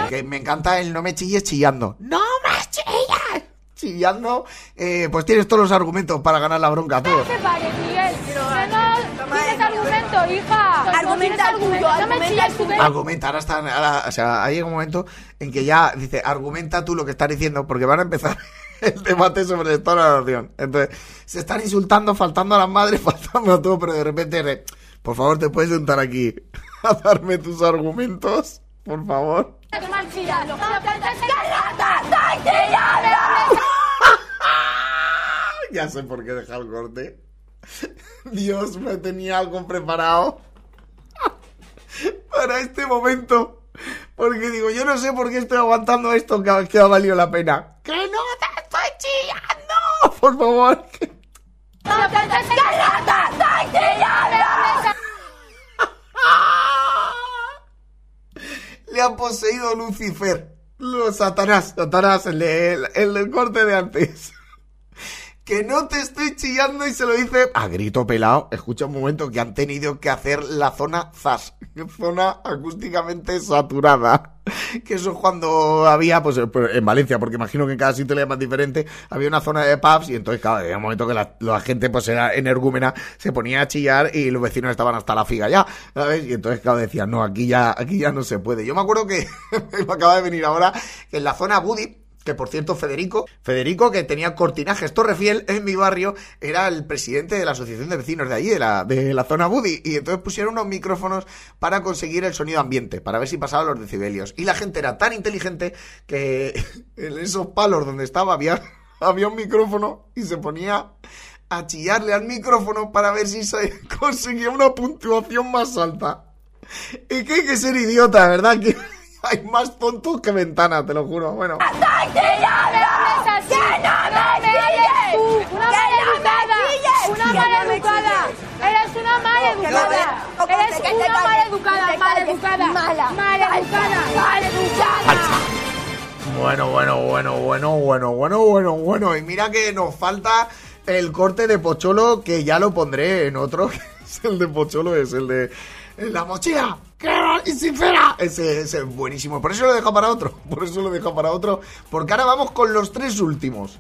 Que me encanta el no me chilles chillando. ¡No me chilles! Chillando, eh, pues tienes todos los argumentos para ganar la bronca, tú. ¿Qué te pare, Miguel? No tienes argumento, hija. Argumenta el tuyo. Argumenta, ahora o sea, hay un momento en que ya dice, argumenta tú lo que estás diciendo, porque van a empezar el debate sobre el estado de la nación. Entonces, se están insultando, faltando a las madres, faltando a todo, pero de repente, re- por favor, te puedes sentar aquí a darme tus argumentos, por favor. Ya sé por qué dejar el corte. Dios, me tenía algo preparado para este momento. Porque digo, yo no sé por qué estoy aguantando esto que, que ha valido la pena. ¡Que no te estoy chillando! Por favor. ¡Carlota! ¡Estoy chillando! Le ha poseído Lucifer. Lo, Satanás, Satanás, el, el, corte de antes. Que no te estoy chillando y se lo dice a grito pelado. Escucha un momento que han tenido que hacer la zona ZAS, zona acústicamente saturada. Que eso es cuando había, pues en Valencia, porque imagino que en cada sitio le llaman diferente, había una zona de pubs y entonces, claro, había un momento que la, la gente, pues era energúmena, se ponía a chillar y los vecinos estaban hasta la figa ya, ¿sabes? Y entonces, claro, decían, no, aquí ya, aquí ya no se puede. Yo me acuerdo que me acaba de venir ahora que en la zona Buddy, que por cierto Federico, Federico que tenía cortinajes Torrefiel en mi barrio, era el presidente de la asociación de vecinos de allí, de la, de la zona Buddy, y entonces pusieron unos micrófonos para conseguir el sonido ambiente, para ver si pasaban los decibelios. Y la gente era tan inteligente que en esos palos donde estaba había, había un micrófono y se ponía a chillarle al micrófono para ver si se conseguía una puntuación más alta. Y que hay que ser idiota, ¿verdad? Que hay más tontos que ventanas, te lo juro. Bueno. Una maleducada, una maleducada. Eres una maleducada. Eres una maleducada, maleducada, mala, maleducada, maleducada. Bueno, bueno, bueno, bueno, bueno, bueno, bueno, bueno. Y mira que nos falta el corte de Pocholo, que ya lo pondré en otro. que es el de Pocholo, es el de en la mochila. ¡Claro! ¡Y sincera! Ese, es buenísimo. Por eso lo dejo para otro. Por eso lo dejo para otro. Porque ahora vamos con los tres últimos.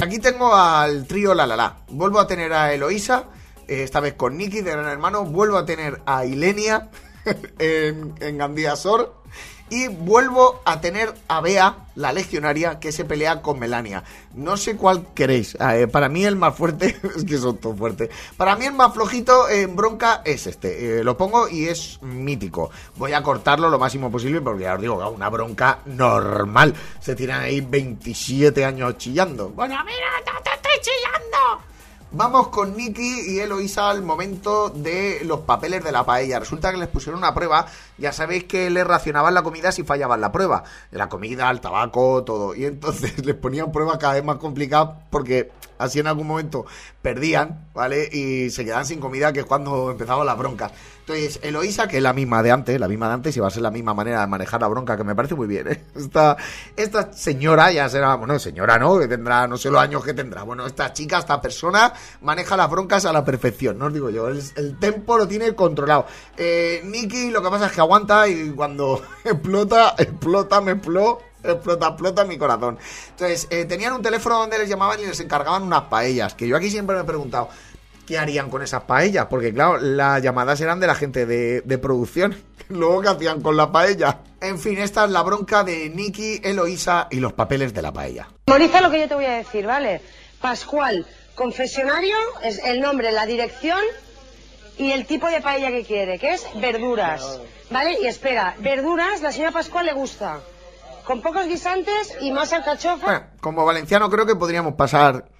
Aquí tengo al trío La La La. Vuelvo a tener a Eloísa, eh, esta vez con Nicky de Gran Hermano. Vuelvo a tener a Ilenia en, en Gandía Sor. Y vuelvo a tener a Bea, la legionaria, que se pelea con Melania. No sé cuál queréis. Eh, para mí el más fuerte, es que son todos fuertes. Para mí el más flojito en bronca es este. Eh, lo pongo y es mítico. Voy a cortarlo lo máximo posible porque ya os digo, una bronca normal. Se tiran ahí 27 años chillando. Bueno, mira, te estoy chillando. Vamos con Nicky y Eloisa al momento de los papeles de la paella. Resulta que les pusieron una prueba. Ya sabéis que les racionaban la comida si fallaban la prueba. La comida, el tabaco, todo. Y entonces les ponían pruebas cada vez más complicadas porque así en algún momento perdían, ¿vale? Y se quedaban sin comida, que es cuando empezaban las broncas. Entonces, Eloisa, que es la misma de antes, la misma de antes, y va a ser la misma manera de manejar la bronca, que me parece muy bien, ¿eh? Esta, esta señora ya será, bueno, señora no, que tendrá, no sé los años que tendrá. Bueno, esta chica, esta persona, maneja las broncas a la perfección, no os digo yo, el, el tempo lo tiene controlado. Eh, Nicky lo que pasa es que aguanta y cuando explota, explota, me explota explota, explota mi corazón. Entonces, eh, tenían un teléfono donde les llamaban y les encargaban unas paellas, que yo aquí siempre me he preguntado, ¿qué harían con esas paellas? Porque claro, las llamadas eran de la gente de, de producción. Luego, ¿qué hacían con la paella? En fin, esta es la bronca de Nicky, Eloísa y los papeles de la paella. Memoriza lo que yo te voy a decir, ¿vale? Pascual, confesionario, es el nombre, la dirección y el tipo de paella que quiere, que es verduras. ¿Vale? Y espera, verduras, la señora Pascual le gusta. Con pocos guisantes y más alcachofa. Bueno, como valenciano creo que podríamos pasar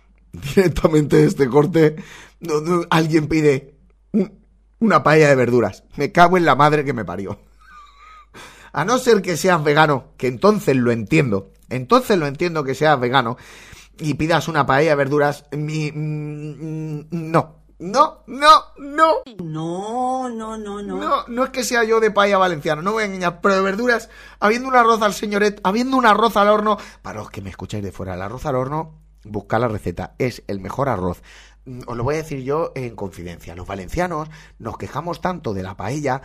directamente este corte donde alguien pide un- una paella de verduras. Me cago en la madre que me parió. A no ser que seas vegano, que entonces lo entiendo. Entonces lo entiendo que seas vegano y pidas una paella de verduras. Mi, mm, no. No, no, no. No, no, no, no. No, no es que sea yo de paella valenciano, no voy a engañar, pero de verduras, habiendo un arroz al señoret, habiendo un arroz al horno, para los que me escucháis de fuera, el arroz al horno, buscad la receta, es el mejor arroz. Mm, Os lo voy a decir yo en confidencia, los valencianos nos quejamos tanto de la paella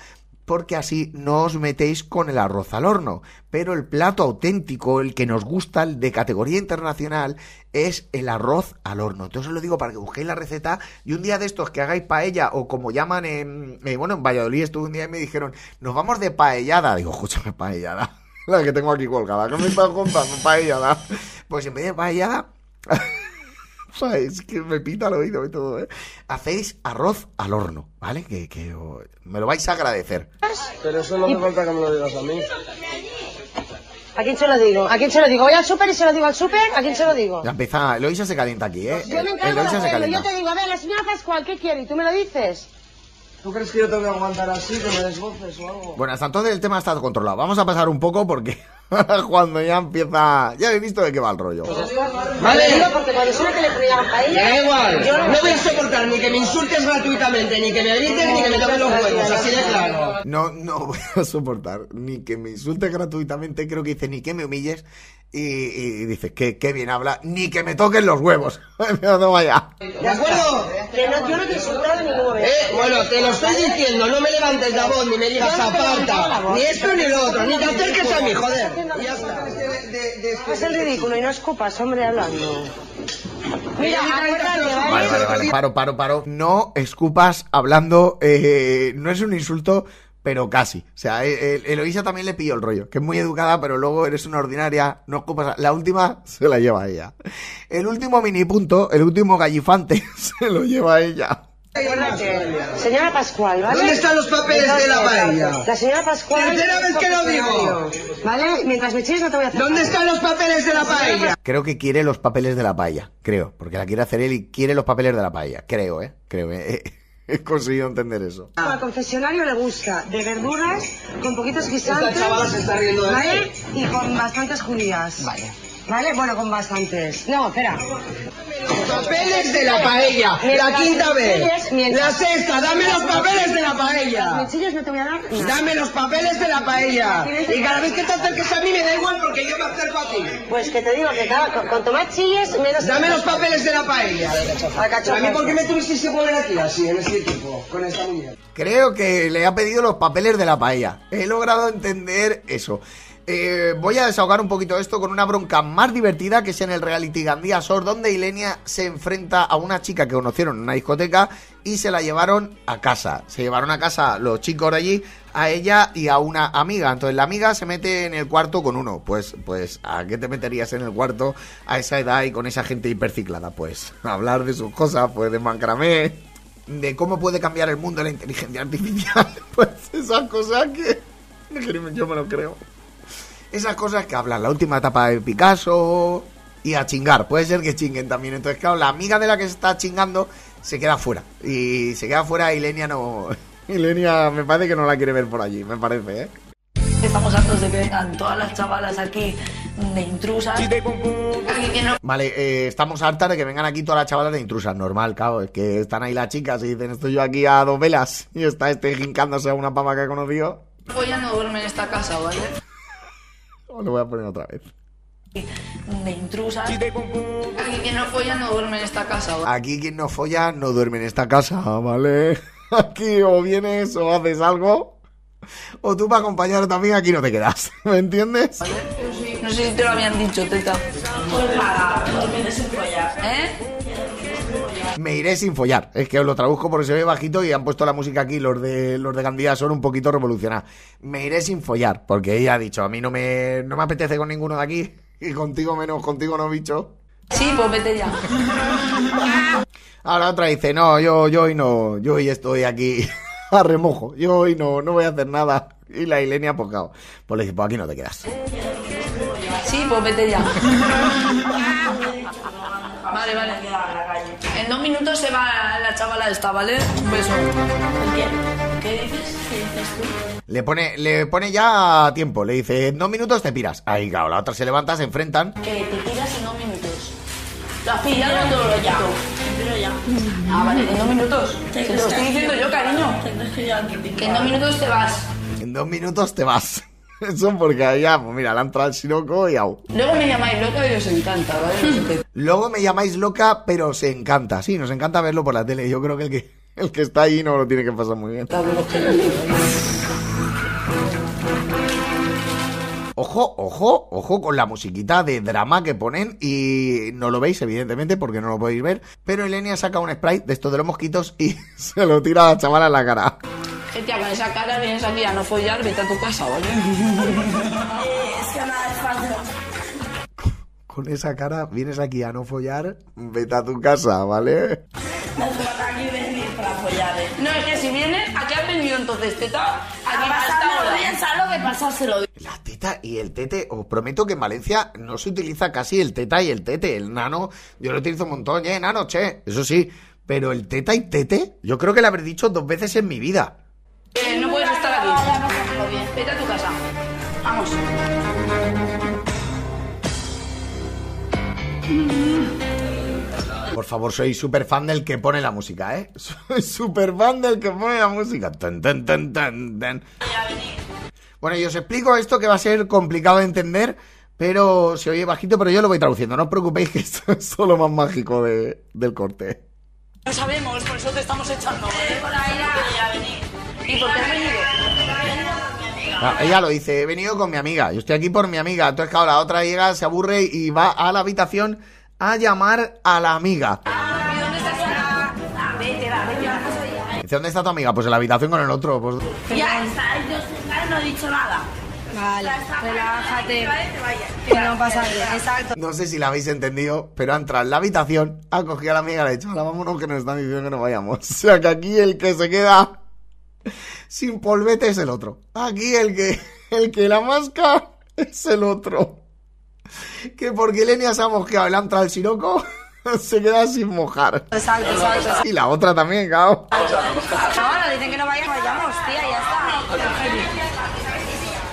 porque así no os metéis con el arroz al horno. Pero el plato auténtico, el que nos gusta, el de categoría internacional, es el arroz al horno. Entonces os lo digo para que busquéis la receta y un día de estos que hagáis paella o como llaman en... eh, bueno, en Valladolid estuve un día y me dijeron, nos vamos de paellada. Digo, escúchame, paellada. La que tengo aquí colgada, que me estás contando, paellada. Pues en vez de paellada... ¿Sabes? Que me pita el oído y todo, ¿eh? Hacéis arroz al horno, ¿vale? Que, que oh, me lo vais a agradecer. Pero eso no hace falta que me lo digas a mí. ¿A quién se lo digo? ¿A quién se lo digo? ¿Voy al súper y se lo digo al súper? ¿A quién se lo digo? Ya empieza, Eloisa se calienta aquí, ¿eh? Yo me encargo de Eloisa se hacerlo. calienta. Yo te digo, a ver, la señora Pascual, ¿qué quiere? ¿Y tú me lo dices? ¿Tú crees que yo te voy a aguantar así, que me desgoces o algo? Bueno, hasta entonces el tema está controlado. Vamos a pasar un poco porque Cuando ya empieza... Ya he visto de qué va el rollo. Vale, porque cuando suena que le paella. Igual, yo no voy a soportar ni que me insultes gratuitamente, ni que me grites, ni que me toques los huevos, así de claro. No, no voy a soportar ni que me insultes gratuitamente, creo que dice ni que me humilles. Y, y dices que, que bien habla, ni que me toquen los huevos. no vaya. ¿De acuerdo? Que no, yo no te he insultado en ningún momento. Eh, bueno, te lo estoy diciendo, no me levantes la voz, ni me digas voz. ni esto ni lo otro, ni te acerques a mí, joder. Y ya está. Haz el ridículo y no escupas, hombre, hablando. Mira, Vale, ¿vale? vale, vale. Paro, paro, paro. No escupas hablando. eh, no es un insulto, pero casi. O sea, eh, eh, Eloísa también le pilló el rollo. Que es muy educada, pero luego eres una ordinaria. No escupas. La última se la lleva ella. El último mini punto, el último gallifante, se lo lleva ella. Señora Pascual, ¿vale? ¿Dónde están los papeles de la paella? La señora Pascual. Tercera vez que lo digo. ¿Vale? Mientras me chilles no te voy a hacer. ¿Dónde están los papeles de la paella? Creo que quiere los papeles de la paella. Creo. Porque la quiere hacer él y quiere los papeles de la paella. Creo, ¿eh? Creo, ¿eh? He conseguido entender eso. Al confesionario le gusta de verduras con poquitos guisantes. Esta chavala se está riendo de ¿Vale? Y con bastantes judías. Vale. ¿Vale? Bueno, con bastantes. No, espera. Papeles de la paella, la quinta vez. La sexta, dame los papeles de la paella. Chilles no te voy a dar. Dame los papeles de la paella. Y cada vez que te acerques a mí me da igual porque yo me acerco a ti. Pues que te digo que cada, cu- cuanto más chilles, menos... Dame los papeles de la paella. ¿A mí por qué me tuviste que poner aquí así, en este equipo, con esta muñeca? Creo que le ha pedido los papeles de la paella. He logrado entender eso. Eh, voy a desahogar un poquito esto con una bronca más divertida que es en el reality Gandía Sor, donde Ilenia se enfrenta a una chica que conocieron en una discoteca y se la llevaron a casa. Se llevaron a casa los chicos de allí, a ella y a una amiga. Entonces la amiga se mete en el cuarto con uno. Pues, pues, ¿a qué te meterías en el cuarto a esa edad y con esa gente hiperciclada? Pues, hablar de sus cosas, pues de macramé, de cómo puede cambiar el mundo la inteligencia artificial. Pues esas cosas que yo me lo creo. Esas cosas que hablan, la última etapa de Picasso y a chingar. Puede ser que chinguen también. Entonces, claro, la amiga de la que se está chingando se queda fuera. Y se queda fuera y Lenia no... Ilenia me parece que no la quiere ver por allí, me parece, ¿eh? Estamos hartos de que vengan todas las chavalas aquí de intrusas. Vale, eh, estamos hartas de que vengan aquí todas las chavalas de intrusas, normal, claro, es que están ahí las chicas y dicen estoy yo aquí a dos velas y está este jincándose a una pava que ha conocido. follan no duerme en esta casa, ¿vale? Lo voy a poner otra vez. De intrusas. Aquí que no follan no duerme en esta casa, ¿vale? Aquí quien no folla no duerme en esta casa, ¿vale? Aquí o vienes o haces algo, o tú para acompañar amiga aquí no te quedas, ¿me entiendes? No sé si te lo habían dicho, teta. Pues nada, no vienes sin follar. ¿Eh? Me iré sin follar. Es que os lo traduzco porque se ve bajito y han puesto la música aquí, los de los de Gandía son un poquito revolucionados. Me iré sin follar, porque ella ha dicho, a mí no me, no me apetece con ninguno de aquí, y contigo menos, contigo no, bicho. Sí, pues vete ya. Ahora otra dice, no, yo, yo hoy no, yo hoy estoy aquí a remojo, yo hoy no, no voy a hacer nada. Y la Ilenia, pues claro, pues le dice, pues aquí no te quedas. Sí, pues vete ya. Vale, vale. En dos minutos se va la chavala esta, ¿vale? Un beso. ¿Qué dices? ¿Qué dices tú? Le pone, le pone ya tiempo, le dice, en dos minutos te piras. Ahí, claro, la otra se levanta, se enfrentan. Que te tiras en dos minutos. ¿Lo has pillado todo ya? Pero ya. Ah, vale, en dos minutos. Te lo estoy diciendo yo, cariño. Que en dos minutos te vas. En dos minutos te vas. Eso porque allá, pues mira, la entra el siroco y au. Luego me llamáis loca y os encanta, ¿vale? Luego me llamáis loca, pero se encanta. Sí, nos encanta verlo por la tele. Yo creo que el que, el que está ahí no lo tiene que pasar muy bien. Ojo, ojo, ojo con la musiquita de drama que ponen y no lo veis evidentemente porque no lo podéis ver, pero Elenia saca un spray de estos de los mosquitos y se lo tira a la chavala en la cara. Gente, con esa cara vienes aquí a no follar, vete a tu casa, ¿vale? Es que nada es fácil. Con esa cara vienes aquí a no follar, vete a tu casa, ¿vale? No aquí venir para follar, eh. No, es que si vienes, ¿a qué has venido entonces, teta? Aquí A bien, ¿sabes lo que pasárselo bien? La teta y el tete, os prometo que en Valencia no se utiliza casi el teta y el tete. El nano, yo lo utilizo un montón, eh, nano, che, eso sí. Pero el teta y tete, yo creo que lo habré dicho dos veces en mi vida. Eh, no puedes estar aquí. Vete a tu casa. Vamos. Por favor, soy súper fan del que pone la música, ¿eh? Soy súper fan del que pone la música. Tan, tan, tan, tan, tan. Bueno, y os explico esto que va a ser complicado de entender, pero se oye bajito, pero yo lo voy traduciendo. No os preocupéis que esto es solo más mágico de- del corte. No sabemos, por eso te estamos echando. Por ahí ya venir. ¿Y por qué has venido? Ah, ella lo dice, he venido con mi amiga, yo estoy aquí por mi amiga. Entonces, claro, la otra llega, se aburre y va a la habitación a llamar a la amiga. ¿Dónde está Sara? Vete, va, vete a la casa de ella. Dice, ¿dónde está tu amiga? Pues en la habitación con el otro. Pues... Ya está, yo no he dicho nada. Vale, relájate. Que no pasa nada. Exacto. No sé si la habéis entendido, pero ha entrado en la habitación, ha cogido a la amiga y le ha dicho, "Hala, vámonos que nos están diciendo que nos vayamos. O sea que aquí el que se queda sin polvete es el otro. Aquí el que, el que la masca es el otro. Que porque Lenia se ha mosqueado le ha entrado el siroco, se queda sin mojar. Exacto, exacto. Y la otra también. No, nos dicen que no vayamos, vayamos, tía, ya está.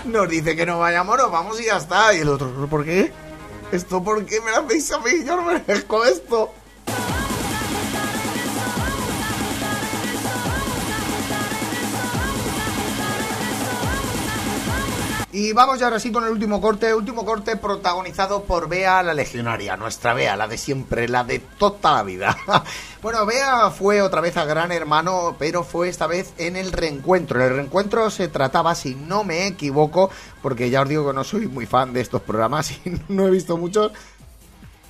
Nos dice que no vayamos, nos vamos y ya está. Y el otro, ¿por qué? ¿Esto por qué me lo hacéis a mí? Yo no merezco esto. Y vamos ya ahora sí con el último corte, último corte protagonizado por Bea la Legionaria, nuestra Bea, la de siempre, la de toda la vida. bueno, Bea fue otra vez a Gran Hermano, pero fue esta vez en el reencuentro. En el reencuentro se trataba, si no me equivoco, porque ya os digo que no soy muy fan de estos programas y no he visto muchos,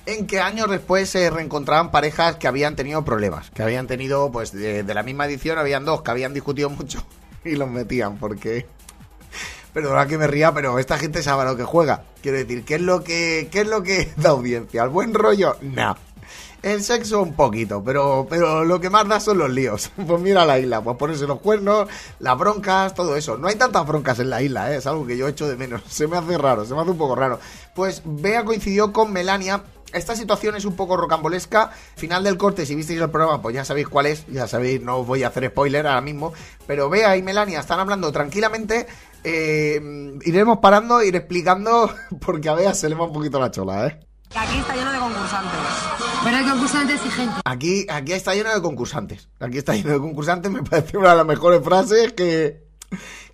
en que años después se reencontraban parejas que habían tenido problemas, que habían tenido, pues de, de la misma edición habían dos que habían discutido mucho y los metían porque... Perdona que me ría, pero esta gente sabe lo que juega. Quiero decir, ¿qué es lo que, qué es lo que da audiencia? ¿El buen rollo? No. El sexo un poquito, pero, pero lo que más da son los líos. Pues mira la isla, pues ponerse los cuernos, las broncas, todo eso. No hay tantas broncas en la isla, ¿eh? es algo que yo echo de menos. Se me hace raro, se me hace un poco raro. Pues Bea coincidió con Melania. Esta situación es un poco rocambolesca. Final del corte, si visteis el programa, pues ya sabéis cuál es. Ya sabéis, no os voy a hacer spoiler ahora mismo. Pero Bea y Melania están hablando tranquilamente. Eh, iremos parando, ir explicando, porque a Bea se le va un poquito la chola, ¿eh? Aquí está lleno de concursantes. Pero hay concursantes y gente. Aquí, aquí está lleno de concursantes. Aquí está lleno de concursantes. Me parece una de las mejores frases que,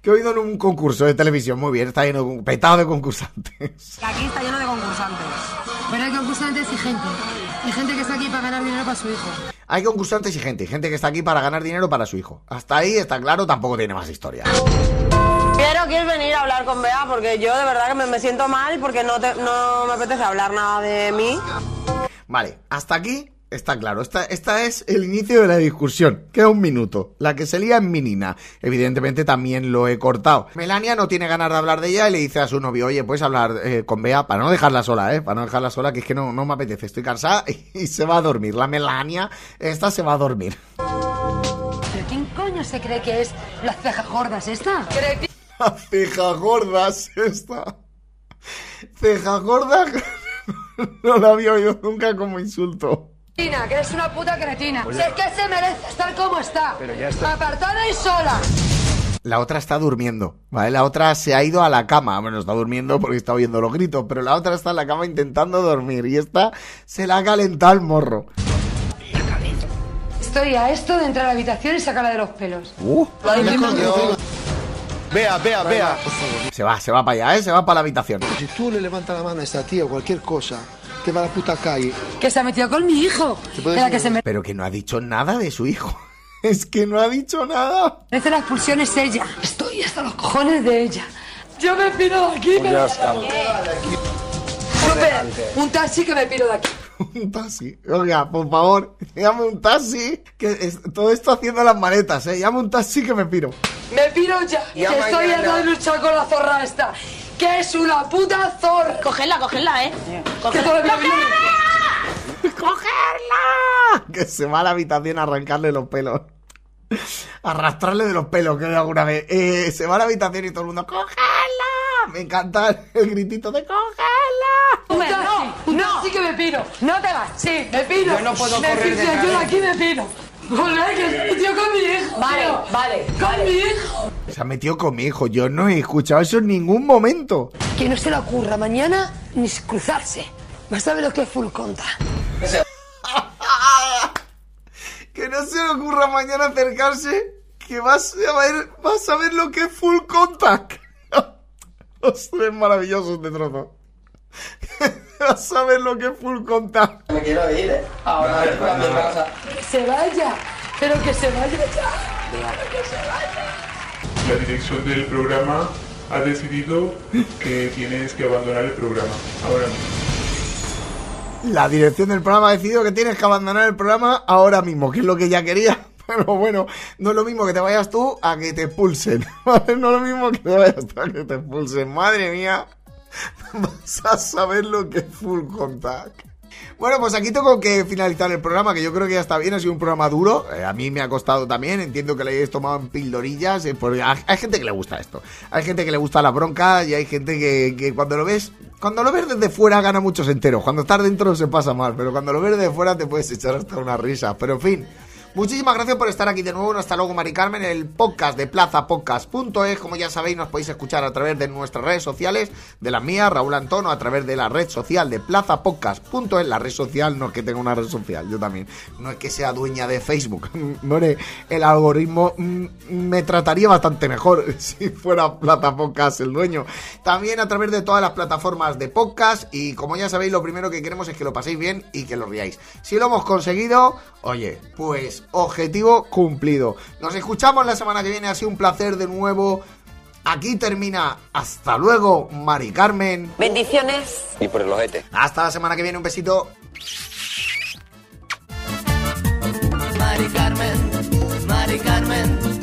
que he oído en un concurso de televisión. Muy bien, está lleno de, petado de concursantes. Aquí está lleno de concursantes. Pero hay concursantes y gente. Y gente que está aquí para ganar dinero para su hijo. Hay concursantes y gente. y Gente que está aquí para ganar dinero para su hijo. Hasta ahí está claro, tampoco tiene más historia. Quiero, quieres venir a hablar con Bea porque yo de verdad que me, me siento mal porque no, te- no me apetece hablar nada de mí. Vale, hasta aquí está claro. Esta, esta es el inicio de la discusión. Queda un minuto. La que se lía en Minina. Evidentemente también lo he cortado. Melania no tiene ganas de hablar de ella y le dice a su novio, oye, puedes hablar eh, con Bea para no dejarla sola, ¿eh? Para no dejarla sola, que es que no, no me apetece, estoy cansada y, se va a dormir. La Melania, esta se va a dormir. ¿Pero quién coño se cree que es las cejas gordas esta? La ceja gorda es esta. Ceja gorda no la había oído nunca como insulto. Cretina, que eres una puta cretina. Oye. Si es que se merece estar como está. Pero ya está. Apartada y sola. La otra está durmiendo, ¿vale? La otra se ha ido a la cama. Bueno, está durmiendo porque está oyendo los gritos, pero la otra está en la cama intentando dormir y esta se la ha calentado el morro. Estoy a esto de entrar a la habitación y sacarla de los pelos. Uh, Vea, vea, vea. se va, se va para allá, ¿eh? Se va para la habitación. Si tú le levantas la mano a esta tía o cualquier cosa, te va a la puta calle. Que se ha metido con mi hijo. la que se Pero que no ha dicho nada de su hijo. Es que no ha dicho nada. merece la expulsión es ella. Estoy hasta los cojones de ella. Yo me piro de aquí. Pues me- ya está. Un taxi que me piro de aquí. Un taxi. Oiga, por favor, llame un taxi. Que es- todo esto haciendo las maletas, ¿eh? Llame un taxi que me piro. Me piro ya. Ya que estoy harto de luchar con la zorra esta. Que es una puta zorra. Cogedla, cogedla, eh. Que todavía ¡Cogerla! Que se va a la habitación a arrancarle los pelos. Arrastrarle de los pelos, que alguna vez. Eh, se va a la habitación y todo el mundo, ¡cógela! Me encanta el gritito de ¡cógela! No, no, sí que me piro. No te vas. Sí, me piro. Yo no puedo me correr piro, de Yo de aquí me piro. Joder, que estoy tío con mi hijo. Vale, tío. vale, Con vale. mi hijo. Se ha metido con mi hijo. Yo no he escuchado eso en ningún momento. Que no se le ocurra mañana ni cruzarse. Vas a ver lo que es full conta. Que no se le ocurra mañana acercarse. Que vas a ver, vas a ver lo que es full contact. Ostras, maravilloso este trozo. a ver lo que es full contact. Me quiero ir, ¿eh? Ahora, a mi casa. Que se vaya. Pero que se vaya ya. Que se vaya. La dirección del programa ha decidido que tienes que abandonar el programa. Ahora mismo. La dirección del programa ha decidido que tienes que abandonar el programa ahora mismo, que es lo que ya quería. Pero bueno, no es lo mismo que te vayas tú a que te expulsen. ¿vale? No es lo mismo que te vayas tú a que te expulsen. Madre mía, vas a saber lo que es full contact. Bueno, pues aquí tengo que finalizar el programa, que yo creo que ya está bien, ha sido un programa duro, eh, a mí me ha costado también, entiendo que le hayáis tomado en pildorillas, eh, porque hay, gente que le gusta esto, hay gente que le gusta la bronca y hay gente que, que cuando lo ves, cuando lo ves desde fuera gana muchos enteros, cuando estás dentro se pasa mal, pero cuando lo ves desde fuera te puedes echar hasta una risa, pero en fin... Muchísimas gracias por estar aquí de nuevo. Hasta luego, Mari Carmen. El podcast de plazapodcast.es. Como ya sabéis, nos podéis escuchar a través de nuestras redes sociales, de las mías, Raúl Antono, a través de la red social de plazapodcast.es. La red social no es que tenga una red social, yo también. No es que sea dueña de Facebook. No el algoritmo mm, me trataría bastante mejor si fuera Plaza Podcast el dueño. También a través de todas las plataformas de podcast. Y como ya sabéis, lo primero que queremos es que lo paséis bien y que lo riáis. Si lo hemos conseguido, oye, pues objetivo cumplido. Nos escuchamos la semana que viene. Ha sido un placer de nuevo. Aquí termina. Hasta luego, Mari Carmen. Bendiciones. Y por el ojete. Hasta la semana que viene. Un besito. Mari Carmen, Mari Carmen,